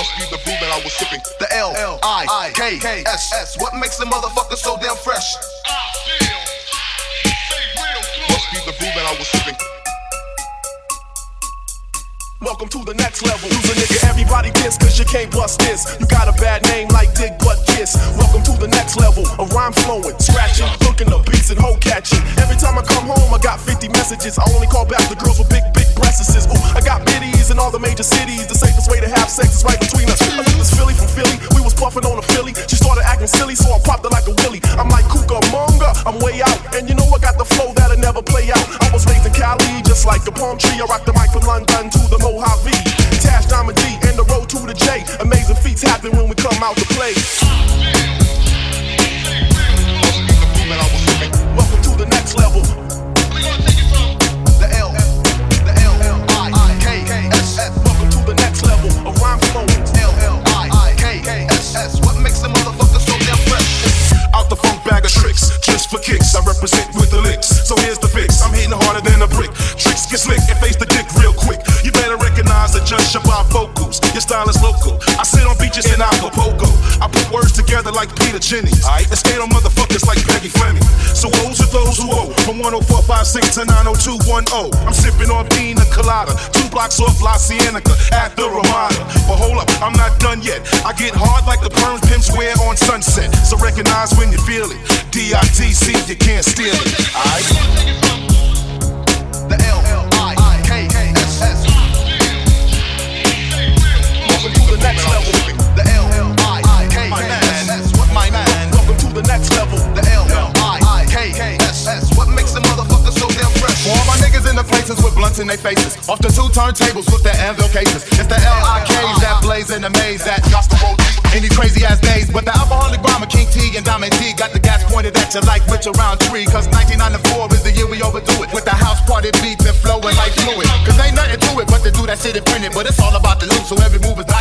Must be the brew that I was sipping. The L I K S S. What makes the motherfucker so damn fresh? Must be the brew that I was sipping. Welcome to the next level. Use a nigga, everybody diss, cause you can't bust this. You got a bad name like Dick Butkus. Welcome to the next level. A rhyme flowing, scratching, hooking up beats and hoe catching. Every time I come home, I got 50 messages. I only call back the girls with big, big breasts. Ooh, I got biddies in all the major cities. The safest way to have sex is right between Philly. She started acting silly, so I popped her like a willy. I'm like Cucamonga, I'm way out. And you know I got the flow that'll never play out. I was raised in Cali, just like a palm tree. I rocked the mic from London to the Mojave. Tash Diamond D and the road to the J. Amazing feats happen when we come out to play. Vocals. Your style is local. I sit on beaches in Acapulco. I put words together like Peter Jennings. And skate on motherfuckers like Peggy Fleming. So woes are those who owe. From 10456 to 90210. I'm sipping on pina colada. Two blocks off La Cienega at the Ramada. But hold up, I'm not done yet. I get hard like the perm pimps wear on sunset. So recognize when you feel it. D-I-T-C, you can't steal it. Alright? For all my niggas in the places with blunts in their faces. Off the two turntables with the anvil cases. It's the L-I-Ks that blaze in the maze that got the road crazy ass days. But the alcoholic rhymer King Tee and Diamond D got the gas pointed at you like Richard Roundtree. Cause 1994 is the year we overdo it. With the house party beats and flowing like fluid. Cause ain't nothing to it but to do that shit and print it. But it's all about the loot, so every move is documented.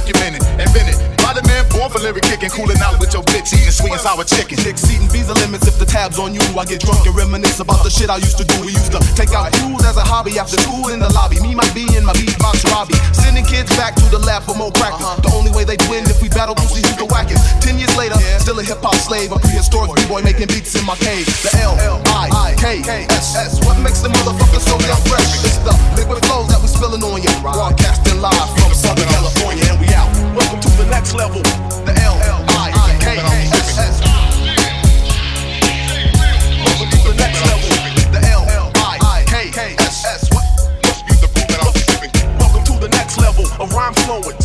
For lyric kicking, cooling out with your bitch, eating sweet and sour chicken. Exceeding visa limits if the tab's on you. I get drunk and reminisce about the shit I used to do. We used to take out cruise as a hobby after school in the lobby. Me, my B, and my beatbox Robbie. Sending kids back to the lab for more practice. Uh-huh. The only way they'd win if we battle see who's the wackest. Ten years later, still a hip hop slave. A prehistoric b-boy making beats in my cave. The L I K S S. What makes the motherfucker so damn fresh? It's the liquid flows that we spilling on you. Broadcasting live flowing.